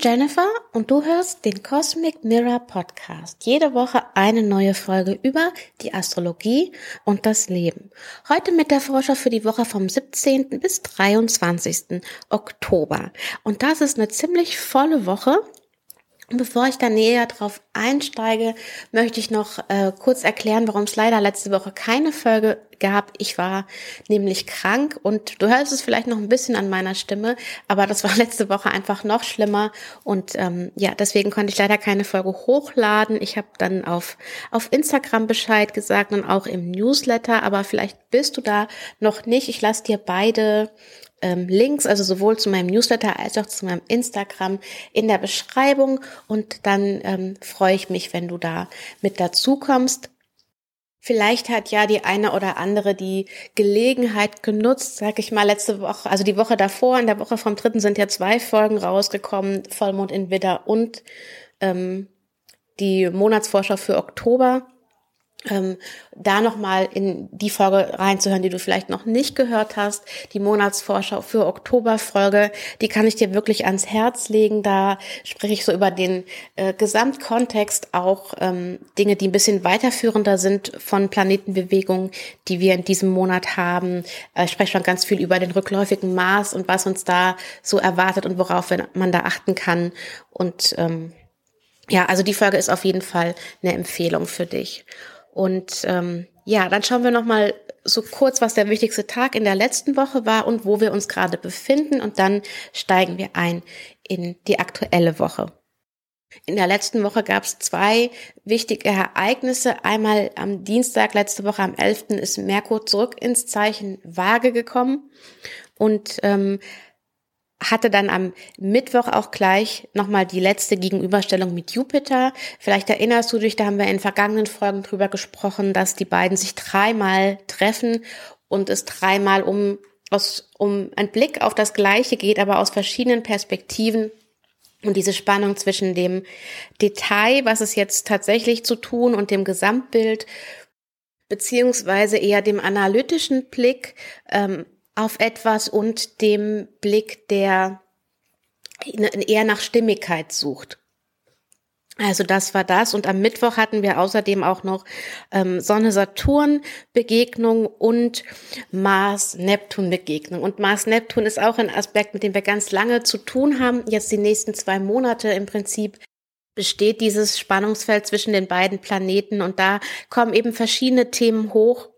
bin Jennifer und du hörst den Cosmic Mirror Podcast. Jede Woche eine neue Folge über die Astrologie und das Leben. Heute mit der Vorschau für die Woche vom 17. bis 23. Oktober. Und das ist eine ziemlich volle Woche. Bevor ich da näher drauf einsteige, möchte ich noch äh, kurz erklären, warum es leider letzte Woche keine Folge gab. Ich war nämlich krank und du hörst es vielleicht noch ein bisschen an meiner Stimme, aber das war letzte Woche einfach noch schlimmer und ähm, ja, deswegen konnte ich leider keine Folge hochladen. Ich habe dann auf auf Instagram Bescheid gesagt und auch im Newsletter, aber vielleicht bist du da noch nicht. Ich lasse dir beide ähm, Links, also sowohl zu meinem Newsletter als auch zu meinem Instagram in der Beschreibung und dann ähm, freue ich mich, wenn du da mit dazu kommst. Vielleicht hat ja die eine oder andere die Gelegenheit genutzt, sag ich mal, letzte Woche, also die Woche davor, in der Woche vom dritten sind ja zwei Folgen rausgekommen, Vollmond in Widder und ähm, die Monatsvorschau für Oktober ähm, da nochmal in die Folge reinzuhören, die du vielleicht noch nicht gehört hast, die Monatsvorschau für Oktoberfolge, die kann ich dir wirklich ans Herz legen. Da spreche ich so über den äh, Gesamtkontext, auch ähm, Dinge, die ein bisschen weiterführender sind von Planetenbewegungen, die wir in diesem Monat haben. Äh, ich spreche schon ganz viel über den rückläufigen Mars und was uns da so erwartet und worauf man da achten kann. Und ähm, ja, also die Folge ist auf jeden Fall eine Empfehlung für dich. Und ähm, ja, dann schauen wir noch mal so kurz, was der wichtigste Tag in der letzten Woche war und wo wir uns gerade befinden. Und dann steigen wir ein in die aktuelle Woche. In der letzten Woche gab es zwei wichtige Ereignisse. Einmal am Dienstag, letzte Woche am 11. ist Merkur zurück ins Zeichen Waage gekommen. Und ähm, hatte dann am Mittwoch auch gleich nochmal die letzte Gegenüberstellung mit Jupiter. Vielleicht erinnerst du dich, da haben wir in vergangenen Folgen drüber gesprochen, dass die beiden sich dreimal treffen und es dreimal um, aus, um einen Blick auf das Gleiche geht, aber aus verschiedenen Perspektiven. Und diese Spannung zwischen dem Detail, was es jetzt tatsächlich zu tun und dem Gesamtbild, beziehungsweise eher dem analytischen Blick, ähm, auf etwas und dem Blick, der eher nach Stimmigkeit sucht. Also das war das. Und am Mittwoch hatten wir außerdem auch noch ähm, Sonne-Saturn-Begegnung und Mars-Neptun-Begegnung. Und Mars-Neptun ist auch ein Aspekt, mit dem wir ganz lange zu tun haben. Jetzt die nächsten zwei Monate im Prinzip besteht dieses Spannungsfeld zwischen den beiden Planeten. Und da kommen eben verschiedene Themen hoch,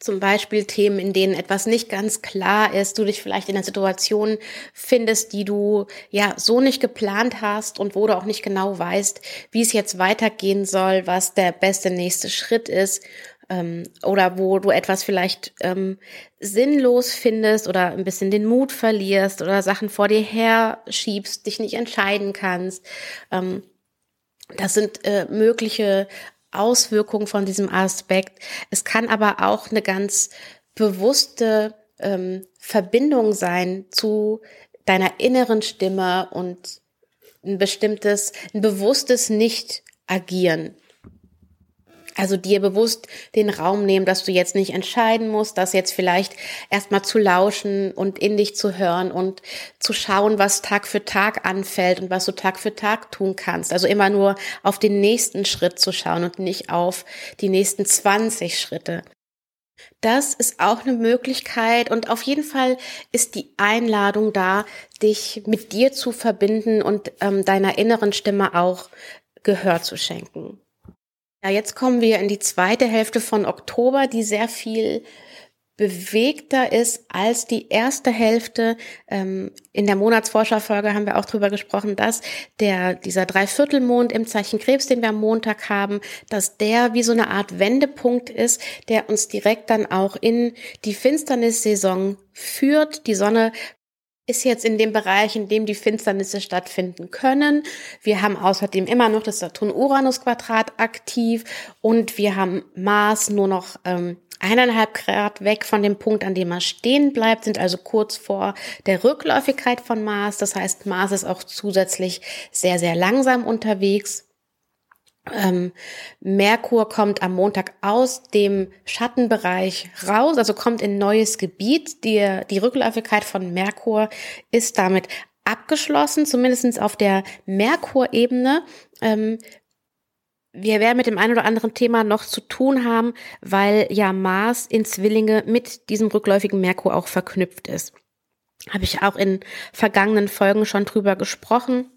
zum Beispiel Themen, in denen etwas nicht ganz klar ist, du dich vielleicht in einer Situation findest, die du ja so nicht geplant hast und wo du auch nicht genau weißt, wie es jetzt weitergehen soll, was der beste nächste Schritt ist ähm, oder wo du etwas vielleicht ähm, sinnlos findest oder ein bisschen den Mut verlierst oder Sachen vor dir her schiebst, dich nicht entscheiden kannst. Ähm, das sind äh, mögliche Auswirkung von diesem Aspekt. Es kann aber auch eine ganz bewusste ähm, Verbindung sein zu deiner inneren Stimme und ein bestimmtes, ein bewusstes Nicht-Agieren. Also dir bewusst den Raum nehmen, dass du jetzt nicht entscheiden musst, das jetzt vielleicht erstmal zu lauschen und in dich zu hören und zu schauen, was Tag für Tag anfällt und was du Tag für Tag tun kannst. Also immer nur auf den nächsten Schritt zu schauen und nicht auf die nächsten 20 Schritte. Das ist auch eine Möglichkeit und auf jeden Fall ist die Einladung da, dich mit dir zu verbinden und ähm, deiner inneren Stimme auch Gehör zu schenken. Ja, jetzt kommen wir in die zweite Hälfte von Oktober, die sehr viel bewegter ist als die erste Hälfte. Ähm, in der Monatsforscherfolge haben wir auch drüber gesprochen, dass der, dieser Dreiviertelmond im Zeichen Krebs, den wir am Montag haben, dass der wie so eine Art Wendepunkt ist, der uns direkt dann auch in die Finsternissaison führt. Die Sonne ist jetzt in dem Bereich, in dem die Finsternisse stattfinden können. Wir haben außerdem immer noch das Saturn-Uranus-Quadrat aktiv und wir haben Mars nur noch ähm, eineinhalb Grad weg von dem Punkt, an dem er stehen bleibt, sind also kurz vor der Rückläufigkeit von Mars. Das heißt, Mars ist auch zusätzlich sehr, sehr langsam unterwegs. Ähm, Merkur kommt am Montag aus dem Schattenbereich raus, also kommt in neues Gebiet. Die, die Rückläufigkeit von Merkur ist damit abgeschlossen, zumindestens auf der Merkur-Ebene. Ähm, wir werden mit dem einen oder anderen Thema noch zu tun haben, weil ja Mars in Zwillinge mit diesem rückläufigen Merkur auch verknüpft ist. Habe ich auch in vergangenen Folgen schon drüber gesprochen.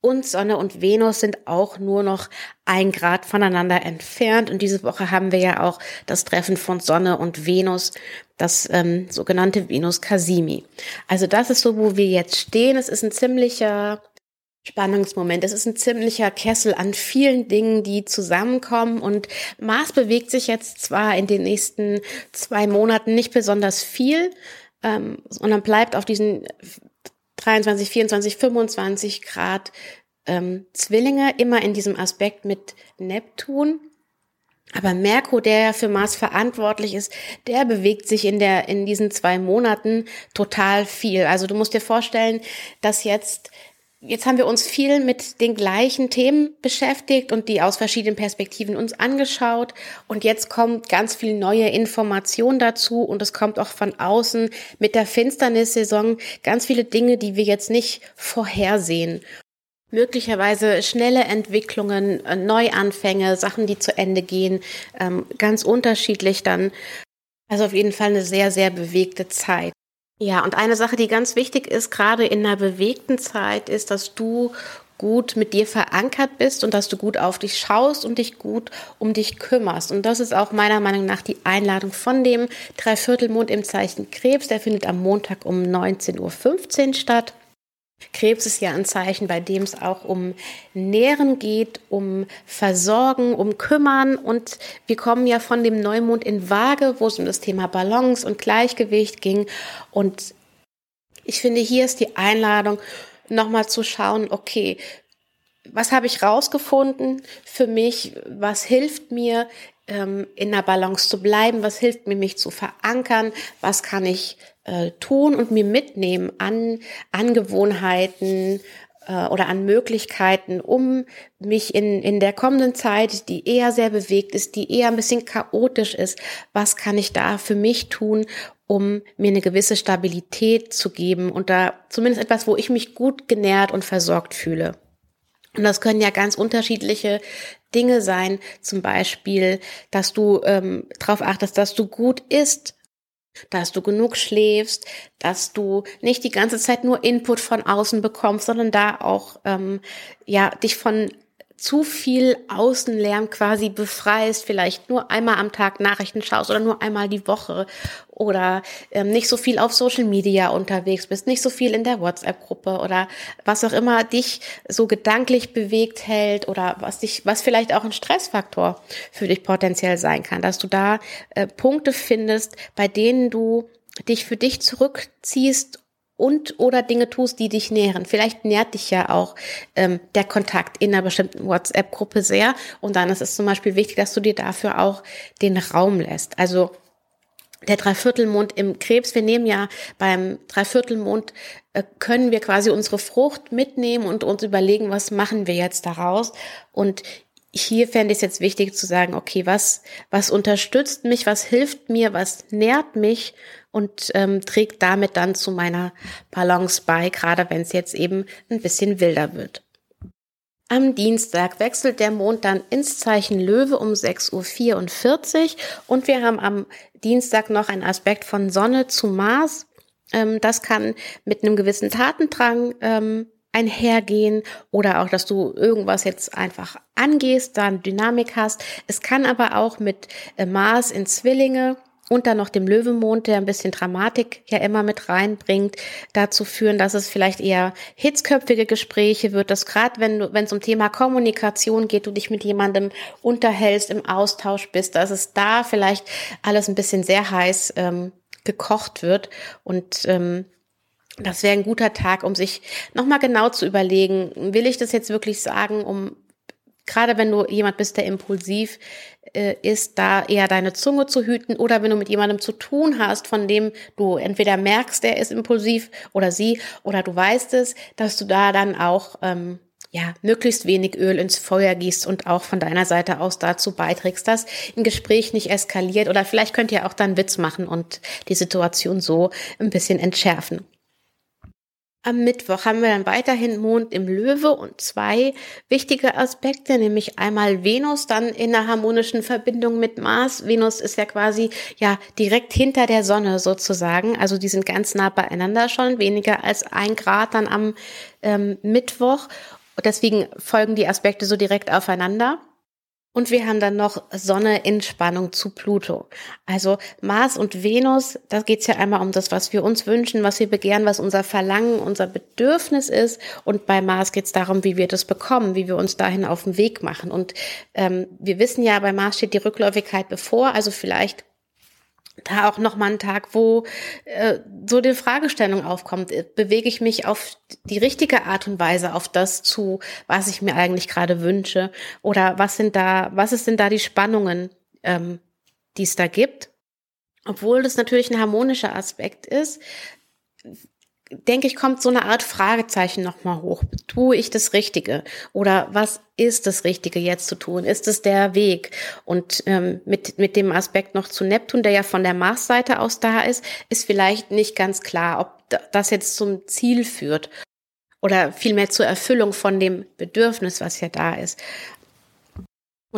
Und Sonne und Venus sind auch nur noch ein Grad voneinander entfernt. Und diese Woche haben wir ja auch das Treffen von Sonne und Venus, das ähm, sogenannte Venus Casimi. Also das ist so, wo wir jetzt stehen. Es ist ein ziemlicher Spannungsmoment. Es ist ein ziemlicher Kessel an vielen Dingen, die zusammenkommen und Mars bewegt sich jetzt zwar in den nächsten zwei Monaten nicht besonders viel, ähm, sondern bleibt auf diesen 23, 24, 25 Grad ähm, Zwillinge immer in diesem Aspekt mit Neptun. Aber Merkur, der ja für Mars verantwortlich ist, der bewegt sich in der, in diesen zwei Monaten total viel. Also du musst dir vorstellen, dass jetzt Jetzt haben wir uns viel mit den gleichen Themen beschäftigt und die aus verschiedenen Perspektiven uns angeschaut. Und jetzt kommt ganz viel neue Information dazu und es kommt auch von außen mit der Finsternissaison ganz viele Dinge, die wir jetzt nicht vorhersehen. Möglicherweise schnelle Entwicklungen, äh, Neuanfänge, Sachen, die zu Ende gehen, ähm, ganz unterschiedlich dann. Also auf jeden Fall eine sehr, sehr bewegte Zeit. Ja, und eine Sache, die ganz wichtig ist, gerade in einer bewegten Zeit, ist, dass du gut mit dir verankert bist und dass du gut auf dich schaust und dich gut um dich kümmerst. Und das ist auch meiner Meinung nach die Einladung von dem Dreiviertelmond im Zeichen Krebs. Der findet am Montag um 19.15 Uhr statt. Krebs ist ja ein Zeichen, bei dem es auch um Nähren geht, um Versorgen, um Kümmern. Und wir kommen ja von dem Neumond in Waage, wo es um das Thema Balance und Gleichgewicht ging. Und ich finde, hier ist die Einladung, nochmal zu schauen, okay, was habe ich rausgefunden für mich? Was hilft mir, ähm, in der Balance zu bleiben? Was hilft mir, mich zu verankern? Was kann ich äh, tun und mir mitnehmen an Angewohnheiten äh, oder an Möglichkeiten, um mich in, in der kommenden Zeit, die eher sehr bewegt ist, die eher ein bisschen chaotisch ist, was kann ich da für mich tun, um mir eine gewisse Stabilität zu geben und da zumindest etwas, wo ich mich gut genährt und versorgt fühle. Und das können ja ganz unterschiedliche Dinge sein, zum Beispiel, dass du ähm, darauf achtest, dass du gut isst, dass du genug schläfst, dass du nicht die ganze Zeit nur Input von außen bekommst, sondern da auch ähm, ja dich von zu viel Außenlärm quasi befreist, vielleicht nur einmal am Tag Nachrichten schaust oder nur einmal die Woche oder ähm, nicht so viel auf Social Media unterwegs bist, nicht so viel in der WhatsApp-Gruppe oder was auch immer dich so gedanklich bewegt hält oder was dich, was vielleicht auch ein Stressfaktor für dich potenziell sein kann, dass du da äh, Punkte findest, bei denen du dich für dich zurückziehst und oder Dinge tust, die dich nähren. Vielleicht nährt dich ja auch ähm, der Kontakt in einer bestimmten WhatsApp-Gruppe sehr. Und dann ist es zum Beispiel wichtig, dass du dir dafür auch den Raum lässt. Also der Dreiviertelmond im Krebs, wir nehmen ja beim Dreiviertelmond, äh, können wir quasi unsere Frucht mitnehmen und uns überlegen, was machen wir jetzt daraus. Und hier fände ich es jetzt wichtig zu sagen, okay, was, was unterstützt mich, was hilft mir, was nährt mich und ähm, trägt damit dann zu meiner Balance bei, gerade wenn es jetzt eben ein bisschen wilder wird. Am Dienstag wechselt der Mond dann ins Zeichen Löwe um 6.44 Uhr und wir haben am Dienstag noch einen Aspekt von Sonne zu Mars. Ähm, das kann mit einem gewissen Tatendrang ähm, einhergehen oder auch, dass du irgendwas jetzt einfach angehst, dann Dynamik hast. Es kann aber auch mit äh, Mars in Zwillinge und dann noch dem Löwenmond, der ein bisschen Dramatik ja immer mit reinbringt, dazu führen, dass es vielleicht eher hitzköpfige Gespräche wird, dass gerade wenn du, wenn es um Thema Kommunikation geht, du dich mit jemandem unterhältst, im Austausch bist, dass es da vielleicht alles ein bisschen sehr heiß ähm, gekocht wird. Und ähm, das wäre ein guter Tag, um sich nochmal genau zu überlegen, will ich das jetzt wirklich sagen, um gerade wenn du jemand bist, der impulsiv ist, da eher deine Zunge zu hüten oder wenn du mit jemandem zu tun hast, von dem du entweder merkst, der ist impulsiv oder sie oder du weißt es, dass du da dann auch ähm, ja, möglichst wenig Öl ins Feuer gießt und auch von deiner Seite aus dazu beiträgst, dass ein Gespräch nicht eskaliert oder vielleicht könnt ihr auch dann Witz machen und die Situation so ein bisschen entschärfen. Am Mittwoch haben wir dann weiterhin Mond im Löwe und zwei wichtige Aspekte, nämlich einmal Venus dann in einer harmonischen Verbindung mit Mars. Venus ist ja quasi ja direkt hinter der Sonne sozusagen, also die sind ganz nah beieinander schon, weniger als ein Grad dann am ähm, Mittwoch. Und deswegen folgen die Aspekte so direkt aufeinander. Und wir haben dann noch Sonne in Spannung zu Pluto. Also Mars und Venus, da geht's ja einmal um das, was wir uns wünschen, was wir begehren, was unser Verlangen, unser Bedürfnis ist. Und bei Mars geht's darum, wie wir das bekommen, wie wir uns dahin auf den Weg machen. Und ähm, wir wissen ja, bei Mars steht die Rückläufigkeit bevor. Also vielleicht da auch noch mal ein Tag, wo äh, so die Fragestellung aufkommt, äh, bewege ich mich auf die richtige Art und Weise auf das zu, was ich mir eigentlich gerade wünsche oder was sind da, was ist denn da die Spannungen, ähm, die es da gibt? Obwohl das natürlich ein harmonischer Aspekt ist, denke ich, kommt so eine Art Fragezeichen nochmal hoch. Tue ich das Richtige? Oder was ist das Richtige jetzt zu tun? Ist es der Weg? Und ähm, mit, mit dem Aspekt noch zu Neptun, der ja von der Marsseite aus da ist, ist vielleicht nicht ganz klar, ob das jetzt zum Ziel führt oder vielmehr zur Erfüllung von dem Bedürfnis, was ja da ist.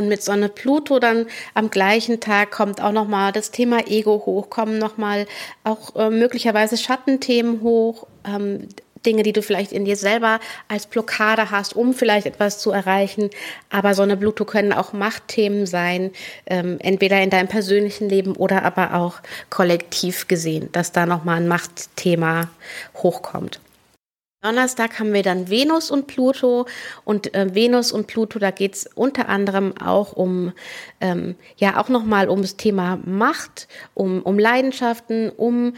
Und mit Sonne Pluto dann am gleichen Tag kommt auch nochmal das Thema Ego hoch, kommen nochmal auch äh, möglicherweise Schattenthemen hoch, ähm, Dinge, die du vielleicht in dir selber als Blockade hast, um vielleicht etwas zu erreichen. Aber Sonne Pluto können auch Machtthemen sein, ähm, entweder in deinem persönlichen Leben oder aber auch kollektiv gesehen, dass da nochmal ein Machtthema hochkommt. Donnerstag haben wir dann Venus und Pluto und äh, Venus und Pluto, da geht's unter anderem auch um ähm, ja auch nochmal ums Thema Macht, um, um Leidenschaften, um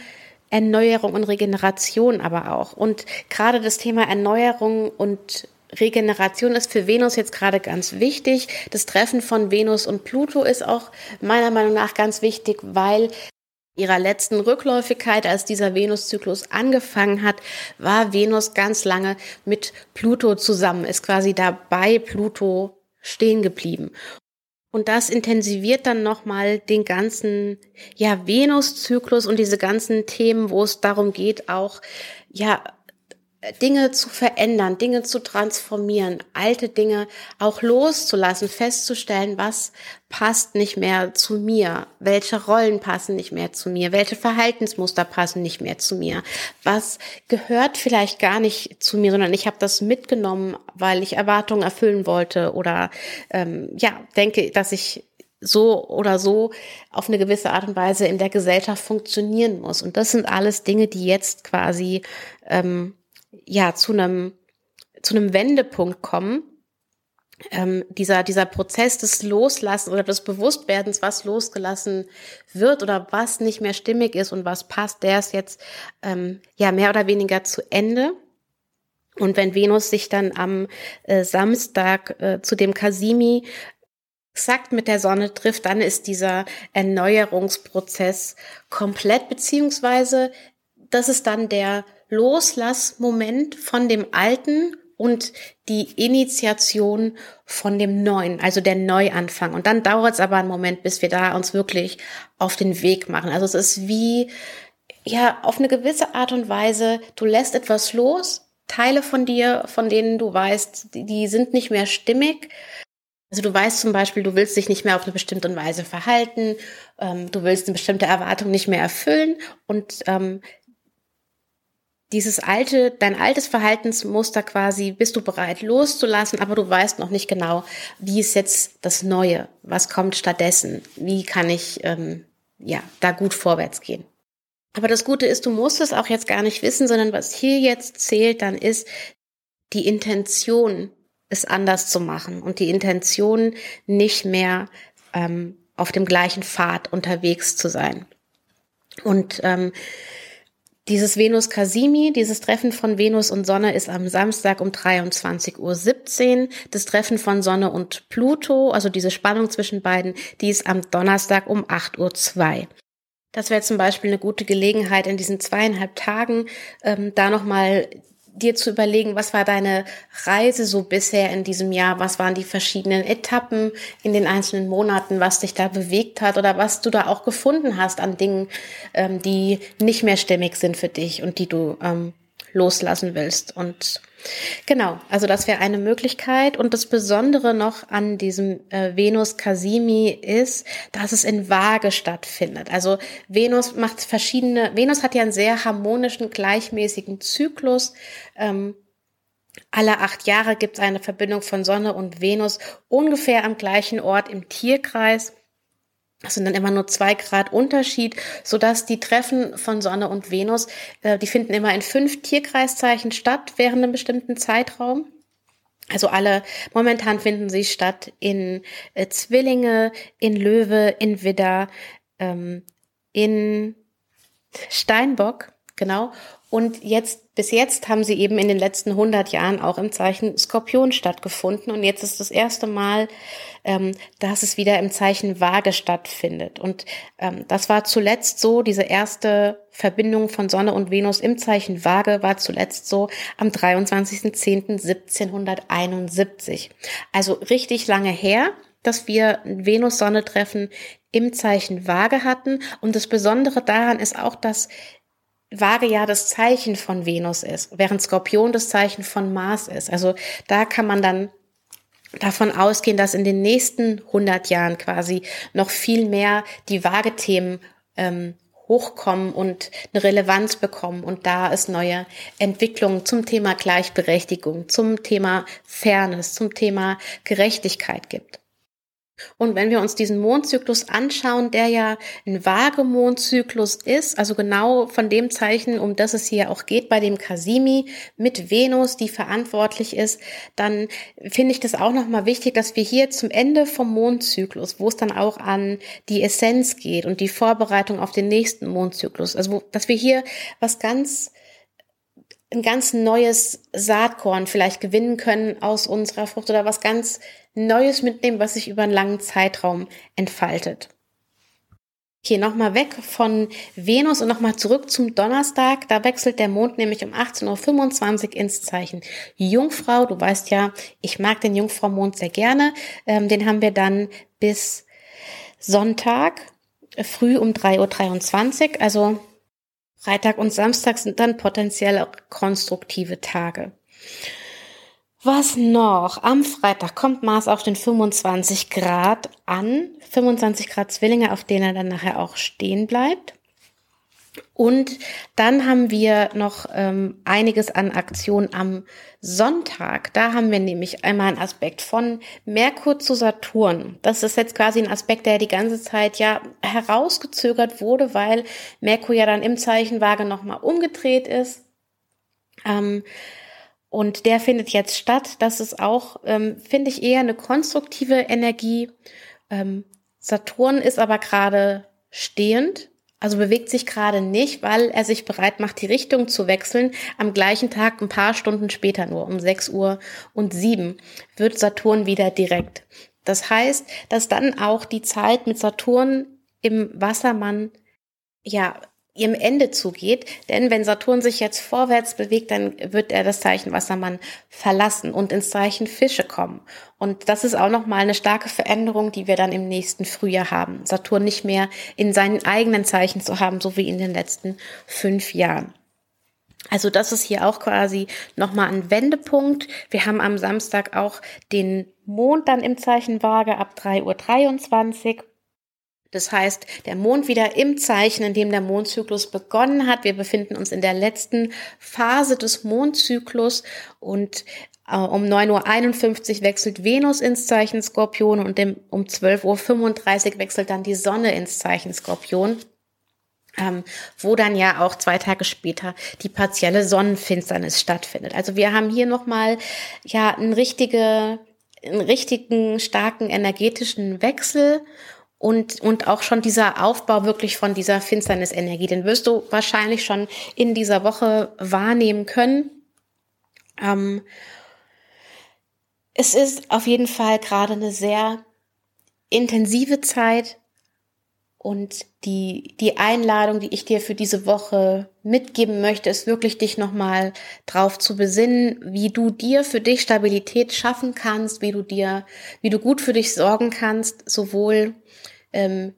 Erneuerung und Regeneration aber auch. Und gerade das Thema Erneuerung und Regeneration ist für Venus jetzt gerade ganz wichtig. Das Treffen von Venus und Pluto ist auch meiner Meinung nach ganz wichtig, weil ihrer letzten Rückläufigkeit, als dieser Venuszyklus angefangen hat, war Venus ganz lange mit Pluto zusammen, ist quasi dabei Pluto stehen geblieben. Und das intensiviert dann nochmal den ganzen, ja, Venuszyklus und diese ganzen Themen, wo es darum geht, auch, ja, Dinge zu verändern, Dinge zu transformieren, alte Dinge auch loszulassen, festzustellen, was passt nicht mehr zu mir, welche Rollen passen nicht mehr zu mir, welche Verhaltensmuster passen nicht mehr zu mir, was gehört vielleicht gar nicht zu mir, sondern ich habe das mitgenommen, weil ich Erwartungen erfüllen wollte oder ähm, ja denke, dass ich so oder so auf eine gewisse Art und Weise in der Gesellschaft funktionieren muss. Und das sind alles Dinge, die jetzt quasi ähm, ja zu einem zu einem Wendepunkt kommen. Ähm, dieser dieser Prozess des Loslassen oder des Bewusstwerdens, was losgelassen wird oder was nicht mehr stimmig ist und was passt, der ist jetzt ähm, ja mehr oder weniger zu Ende. Und wenn Venus sich dann am äh, Samstag äh, zu dem Kasimi exakt mit der Sonne trifft, dann ist dieser Erneuerungsprozess komplett, beziehungsweise das ist dann der Loslassmoment von dem Alten und die Initiation von dem Neuen, also der Neuanfang. Und dann dauert es aber einen Moment, bis wir da uns wirklich auf den Weg machen. Also es ist wie, ja, auf eine gewisse Art und Weise, du lässt etwas los, Teile von dir, von denen du weißt, die sind nicht mehr stimmig. Also du weißt zum Beispiel, du willst dich nicht mehr auf eine bestimmte Weise verhalten, ähm, du willst eine bestimmte Erwartung nicht mehr erfüllen und ähm, dieses alte, dein altes Verhaltensmuster quasi, bist du bereit loszulassen, aber du weißt noch nicht genau, wie ist jetzt das Neue, was kommt stattdessen, wie kann ich ähm, ja da gut vorwärts gehen. Aber das Gute ist, du musst es auch jetzt gar nicht wissen, sondern was hier jetzt zählt, dann ist die Intention, es anders zu machen und die Intention, nicht mehr ähm, auf dem gleichen Pfad unterwegs zu sein. Und ähm, dieses Venus Casimi, dieses Treffen von Venus und Sonne ist am Samstag um 23.17 Uhr. Das Treffen von Sonne und Pluto, also diese Spannung zwischen beiden, die ist am Donnerstag um 8.02 Uhr. Das wäre zum Beispiel eine gute Gelegenheit, in diesen zweieinhalb Tagen ähm, da nochmal dir zu überlegen, was war deine Reise so bisher in diesem Jahr, was waren die verschiedenen Etappen in den einzelnen Monaten, was dich da bewegt hat oder was du da auch gefunden hast an Dingen, ähm, die nicht mehr stimmig sind für dich und die du ähm, loslassen willst. Und genau, also das wäre eine Möglichkeit. Und das Besondere noch an diesem äh, Venus Casimi ist, dass es in Waage stattfindet. Also Venus macht verschiedene, Venus hat ja einen sehr harmonischen, gleichmäßigen Zyklus. Ähm, alle acht Jahre gibt es eine Verbindung von Sonne und Venus ungefähr am gleichen Ort im Tierkreis. Das sind dann immer nur zwei Grad Unterschied, so dass die Treffen von Sonne und Venus, äh, die finden immer in fünf Tierkreiszeichen statt während einem bestimmten Zeitraum. Also alle, momentan finden sie statt in äh, Zwillinge, in Löwe, in Widder, ähm, in Steinbock, genau. Und jetzt, bis jetzt haben sie eben in den letzten 100 Jahren auch im Zeichen Skorpion stattgefunden. Und jetzt ist das erste Mal, ähm, dass es wieder im Zeichen Waage stattfindet. Und ähm, das war zuletzt so, diese erste Verbindung von Sonne und Venus im Zeichen Waage war zuletzt so am 23.10.1771. Also richtig lange her dass wir Venus-Sonne-Treffen im Zeichen Waage hatten. Und das Besondere daran ist auch, dass Waage ja das Zeichen von Venus ist, während Skorpion das Zeichen von Mars ist. Also da kann man dann davon ausgehen, dass in den nächsten 100 Jahren quasi noch viel mehr die Waage-Themen ähm, hochkommen und eine Relevanz bekommen und da es neue Entwicklungen zum Thema Gleichberechtigung, zum Thema Fairness, zum Thema Gerechtigkeit gibt. Und wenn wir uns diesen Mondzyklus anschauen, der ja ein Waagemondzyklus ist, also genau von dem Zeichen, um das es hier auch geht, bei dem Kasimi mit Venus, die verantwortlich ist, dann finde ich das auch nochmal wichtig, dass wir hier zum Ende vom Mondzyklus, wo es dann auch an die Essenz geht und die Vorbereitung auf den nächsten Mondzyklus, also dass wir hier was ganz ein ganz neues Saatkorn vielleicht gewinnen können aus unserer Frucht oder was ganz Neues mitnehmen, was sich über einen langen Zeitraum entfaltet. Okay, nochmal weg von Venus und nochmal zurück zum Donnerstag. Da wechselt der Mond nämlich um 18.25 Uhr ins Zeichen Jungfrau. Du weißt ja, ich mag den Jungfrau-Mond sehr gerne. Ähm, den haben wir dann bis Sonntag früh um 3.23 Uhr. Also Freitag und Samstag sind dann potenziell konstruktive Tage. Was noch? Am Freitag kommt Mars auf den 25 Grad an. 25 Grad Zwillinge, auf denen er dann nachher auch stehen bleibt. Und dann haben wir noch ähm, einiges an Aktionen am Sonntag. Da haben wir nämlich einmal einen Aspekt von Merkur zu Saturn. Das ist jetzt quasi ein Aspekt, der die ganze Zeit ja herausgezögert wurde, weil Merkur ja dann im Zeichen Waage nochmal umgedreht ist. Ähm, und der findet jetzt statt. Das ist auch, ähm, finde ich, eher eine konstruktive Energie. Ähm, Saturn ist aber gerade stehend, also bewegt sich gerade nicht, weil er sich bereit macht, die Richtung zu wechseln. Am gleichen Tag, ein paar Stunden später nur, um 6 Uhr und 7, wird Saturn wieder direkt. Das heißt, dass dann auch die Zeit mit Saturn im Wassermann ja ihrem Ende zugeht. Denn wenn Saturn sich jetzt vorwärts bewegt, dann wird er das Zeichen Wassermann verlassen und ins Zeichen Fische kommen. Und das ist auch nochmal eine starke Veränderung, die wir dann im nächsten Frühjahr haben. Saturn nicht mehr in seinen eigenen Zeichen zu haben, so wie in den letzten fünf Jahren. Also das ist hier auch quasi nochmal ein Wendepunkt. Wir haben am Samstag auch den Mond dann im Zeichen Waage ab 3.23 Uhr. Das heißt, der Mond wieder im Zeichen, in dem der Mondzyklus begonnen hat. Wir befinden uns in der letzten Phase des Mondzyklus und äh, um 9.51 Uhr wechselt Venus ins Zeichen Skorpion und dem, um 12.35 Uhr wechselt dann die Sonne ins Zeichen Skorpion. Ähm, wo dann ja auch zwei Tage später die partielle Sonnenfinsternis stattfindet. Also wir haben hier nochmal ja einen richtige, einen richtigen starken energetischen Wechsel und, und auch schon dieser Aufbau wirklich von dieser Finsternisenergie, den wirst du wahrscheinlich schon in dieser Woche wahrnehmen können. Ähm, es ist auf jeden Fall gerade eine sehr intensive Zeit und die, die Einladung, die ich dir für diese Woche mitgeben möchte, ist wirklich dich nochmal drauf zu besinnen, wie du dir für dich Stabilität schaffen kannst, wie du dir, wie du gut für dich sorgen kannst, sowohl ähm,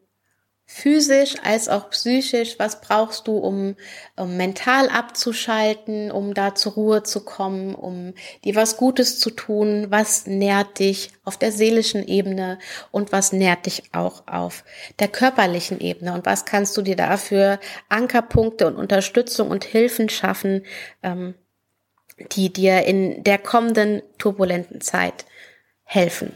physisch als auch psychisch. Was brauchst du, um, um mental abzuschalten, um da zur Ruhe zu kommen, um dir was Gutes zu tun? Was nährt dich auf der seelischen Ebene und was nährt dich auch auf der körperlichen Ebene? Und was kannst du dir dafür Ankerpunkte und Unterstützung und Hilfen schaffen, ähm, die dir in der kommenden turbulenten Zeit helfen?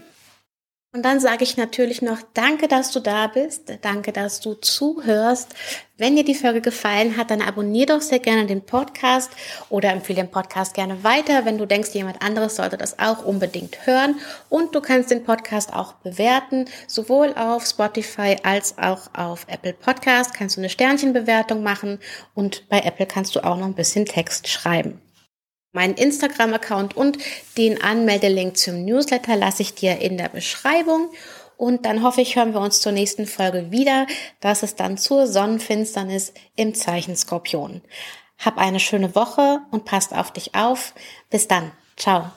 Und dann sage ich natürlich noch Danke, dass du da bist. Danke, dass du zuhörst. Wenn dir die Folge gefallen hat, dann abonnier doch sehr gerne den Podcast oder empfehle den Podcast gerne weiter. Wenn du denkst, jemand anderes sollte das auch unbedingt hören. Und du kannst den Podcast auch bewerten, sowohl auf Spotify als auch auf Apple Podcast. Kannst du eine Sternchenbewertung machen und bei Apple kannst du auch noch ein bisschen Text schreiben. Meinen Instagram-Account und den Anmeldelink zum Newsletter lasse ich dir in der Beschreibung. Und dann hoffe ich, hören wir uns zur nächsten Folge wieder. Das ist dann zur Sonnenfinsternis im Zeichen Skorpion. Hab eine schöne Woche und passt auf dich auf. Bis dann. Ciao.